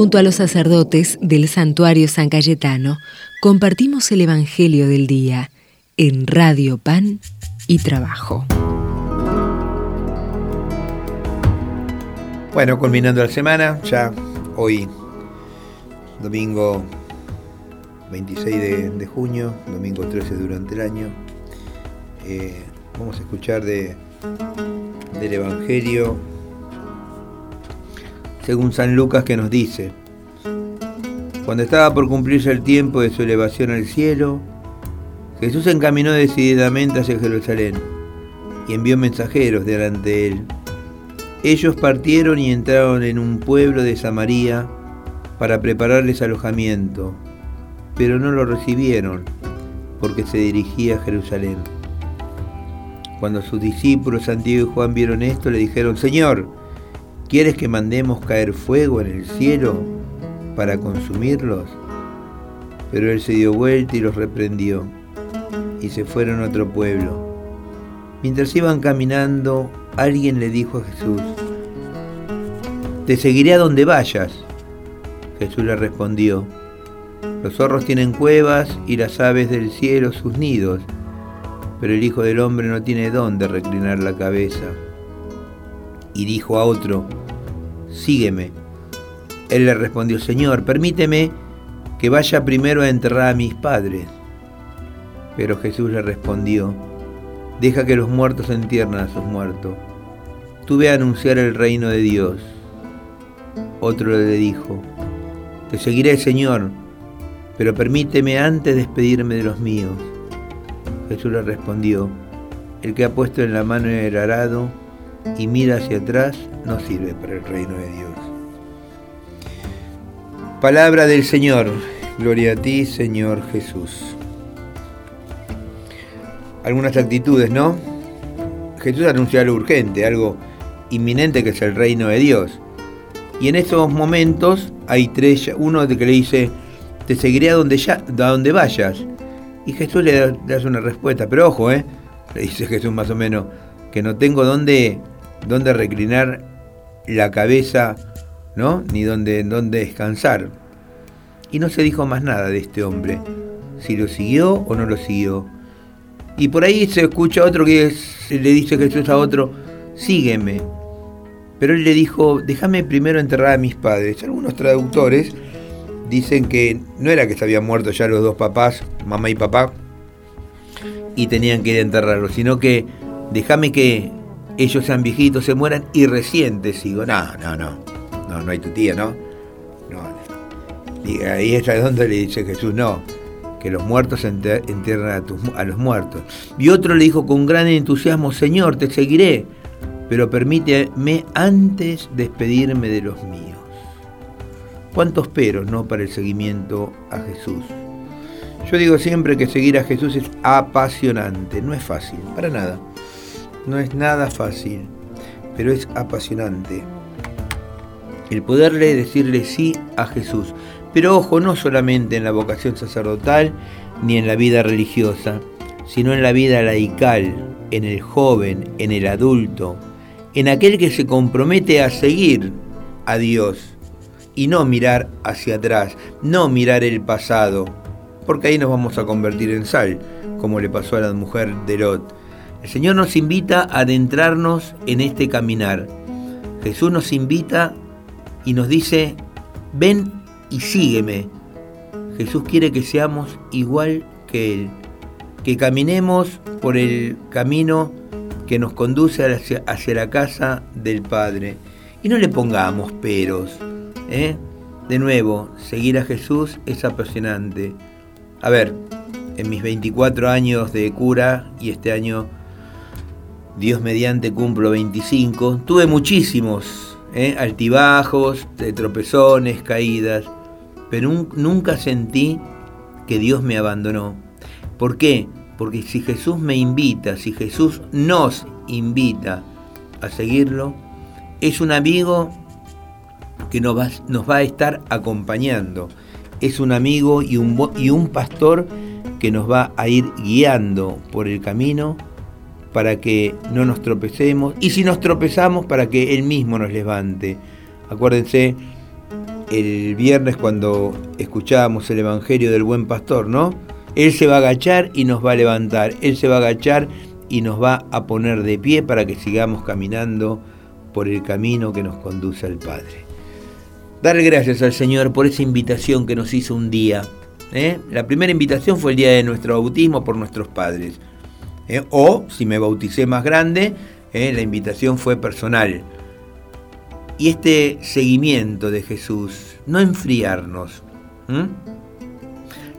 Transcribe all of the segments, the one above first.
Junto a los sacerdotes del santuario San Cayetano, compartimos el Evangelio del Día en Radio Pan y Trabajo. Bueno, culminando la semana, ya hoy, domingo 26 de, junio, domingo 13 durante el año, eh, vamos a escuchar de, del Evangelio según San Lucas que nos dice, cuando estaba por cumplirse el tiempo de su elevación al cielo, Jesús se encaminó decididamente hacia Jerusalén y envió mensajeros delante de él. Ellos partieron y entraron en un pueblo de Samaria para prepararles alojamiento, pero no lo recibieron porque se dirigía a Jerusalén. Cuando sus discípulos Santiago y Juan vieron esto, le dijeron, Señor, ¿Quieres que mandemos caer fuego en el cielo para consumirlos? Pero él se dio vuelta y los reprendió, y se fueron a otro pueblo. Mientras iban caminando, alguien le dijo a Jesús, Te seguiré a donde vayas. Jesús le respondió, Los zorros tienen cuevas y las aves del cielo sus nidos, pero el Hijo del Hombre no tiene dónde reclinar la cabeza. Y dijo a otro, sígueme. Él le respondió, Señor, permíteme que vaya primero a enterrar a mis padres. Pero Jesús le respondió, deja que los muertos entierren a sus muertos. Tú ve a anunciar el reino de Dios. Otro le dijo, te seguiré, Señor, pero permíteme antes despedirme de los míos. Jesús le respondió, el que ha puesto en la mano el arado y mira hacia atrás no sirve para el reino de Dios. Palabra del Señor. Gloria a ti, Señor Jesús. Algunas actitudes, ¿no? Jesús anunció algo urgente, algo inminente que es el reino de Dios. Y en esos momentos hay tres, uno que le dice, te seguiré a donde, ya, a donde vayas. Y Jesús le, le hace una respuesta, pero ojo, ¿eh? Le dice Jesús más o menos, que no tengo dónde, dónde reclinar la cabeza, ¿no? Ni dónde, dónde descansar. Y no se dijo más nada de este hombre, si lo siguió o no lo siguió. Y por ahí se escucha otro que le dice Jesús a otro, sígueme. Pero él le dijo, déjame primero enterrar a mis padres. Algunos traductores dicen que no era que se habían muerto ya los dos papás, mamá y papá, y tenían que ir a enterrarlos, sino que déjame que ellos sean viejitos, se mueran y recién te sigo. No, no, no. No, no hay tu tía, ¿no? No. Y ahí es donde le dice Jesús, no, que los muertos entierran a, los muertos. Y otro le dijo con gran entusiasmo, Señor, te seguiré, pero permíteme antes despedirme de los míos. ¿Cuántos peros, no, para el seguimiento a Jesús? Yo digo siempre que seguir a Jesús es apasionante, no es fácil, para nada. No es nada fácil, pero es apasionante. El poderle decirle sí a Jesús. Pero ojo, no solamente en la vocación sacerdotal ni en la vida religiosa, sino en la vida laical, en el joven, en el adulto, en aquel que se compromete a seguir a Dios y no mirar hacia atrás, no mirar el pasado, porque ahí nos vamos a convertir en sal, como le pasó a la mujer de Lot. El Señor nos invita a adentrarnos en este caminar. Jesús nos invita y nos dice, ven y sígueme. Jesús quiere que seamos igual que Él, que caminemos por el camino que nos conduce hacia, la casa del Padre. Y no le pongamos peros. ¿eh? De nuevo, seguir a Jesús es apasionante. A ver, en mis 24 años de cura y este año Dios mediante cumplo 25. Tuve muchísimos ¿eh? altibajos, tropezones, caídas, pero nunca sentí que Dios me abandonó. ¿Por qué? Porque si Jesús me invita, si Jesús nos invita a seguirlo, es un amigo que nos va, a estar acompañando. Es un amigo y un pastor que nos va a ir guiando por el camino para que no nos tropecemos y si nos tropezamos para que Él mismo nos levante. Acuérdense el viernes cuando escuchábamos el Evangelio del Buen Pastor, ¿no? Él se va a agachar y nos va a levantar, Él se va a agachar y nos va a poner de pie para que sigamos caminando por el camino que nos conduce al Padre. Dar gracias al Señor por esa invitación que nos hizo un día. ¿eh? La primera invitación fue el día de nuestro bautismo por nuestros padres. ¿Eh? O, si me bauticé más grande, ¿eh? la invitación fue personal. Y este seguimiento de Jesús, no enfriarnos,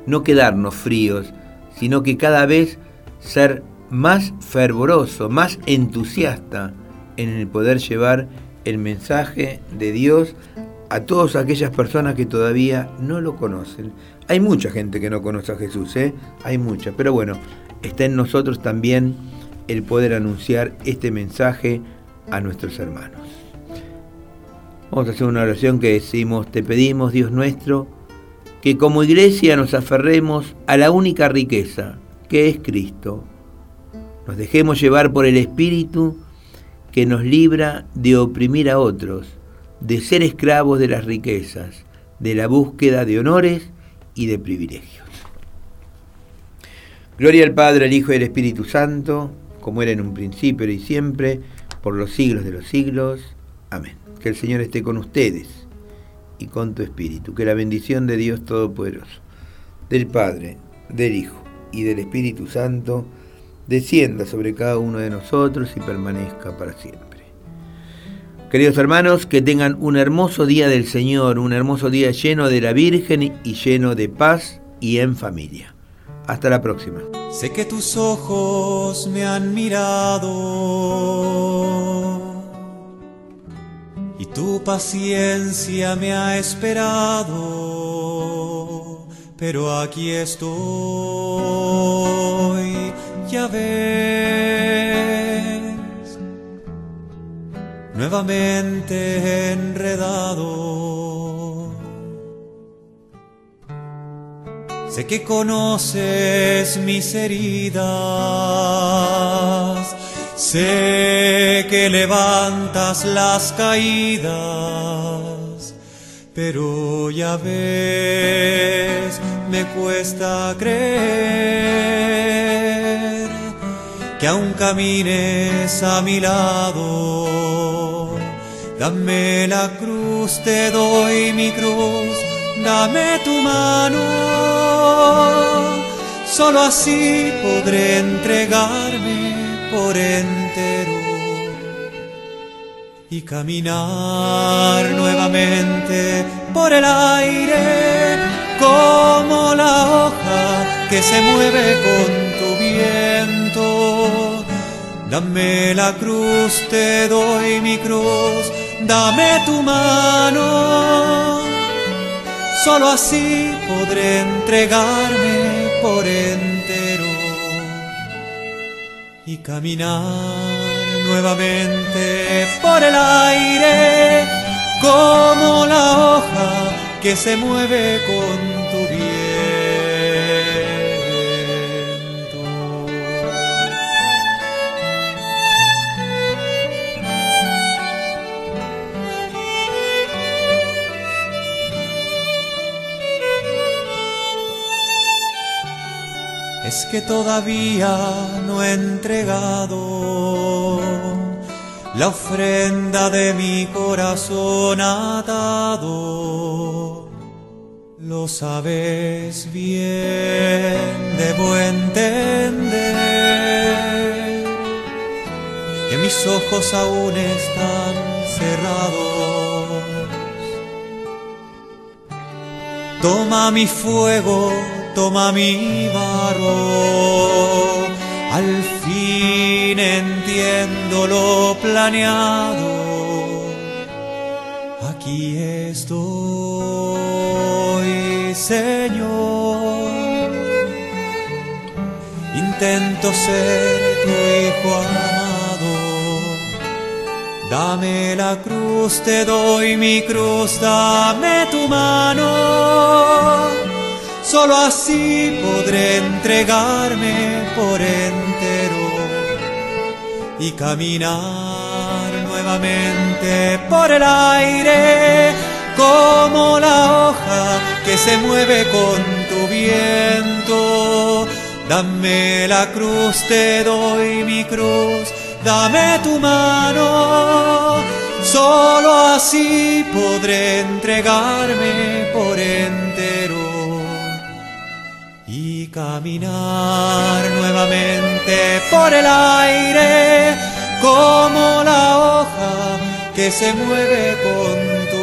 no quedarnos fríos, sino que cada vez ser más fervoroso, más entusiasta en el poder llevar el mensaje de Dios a todas aquellas personas que todavía no lo conocen. Hay mucha gente que no conoce a Jesús, ¿eh? hay mucha, pero bueno, está en nosotros también el poder anunciar este mensaje a nuestros hermanos. Vamos a hacer una oración que decimos, te pedimos, Dios nuestro, que como iglesia nos aferremos a la única riqueza, que es Cristo. Nos dejemos llevar por el Espíritu que nos libra de oprimir a otros, de ser esclavos de las riquezas, de la búsqueda de honores y de privilegios. Gloria al Padre, al Hijo y al Espíritu Santo, como era en un principio y siempre, por los siglos de los siglos. Amén. Que el Señor esté con ustedes y con tu espíritu. Que la bendición de Dios Todopoderoso, del Padre, del Hijo y del Espíritu Santo descienda sobre cada uno de nosotros y permanezca para siempre. Queridos hermanos, que tengan un hermoso día del Señor, un hermoso día lleno de la Virgen y lleno de paz y en familia. Hasta la próxima. Sé que tus ojos me han mirado y tu paciencia me ha esperado, pero aquí estoy, ya ves, nuevamente enredado. Sé que conoces mis heridas Sé que levantas las caídas, pero ya ves, me cuesta creer que aún camines a mi lado. Dame la cruz, te doy mi cruz, dame tu mano. Solo así podré entregarme por entero y caminar nuevamente por el aire como la hoja que se mueve con tu viento. Dame la cruz, te doy mi cruz, dame tu mano. Solo así podré entregarme por entero y caminar nuevamente por el aire como la hoja que se mueve con Es que todavía no he entregado la ofrenda de mi corazón atado. Lo sabes bien, debo entender que mis ojos aún están cerrados. Toma mi fuego, toma mi barro al fin entiendo lo planeado. Aquí estoy, Señor. Intento ser tu hijo amado. Dame la cruz, te doy mi cruz, dame tu mano Solo así podré entregarme por entero y caminar nuevamente por el aire como la hoja que se mueve con tu viento. Dame la cruz, te doy mi cruz, dame tu mano. Solo así podré entregarme por entero caminar nuevamente por el aire como la hoja que se mueve con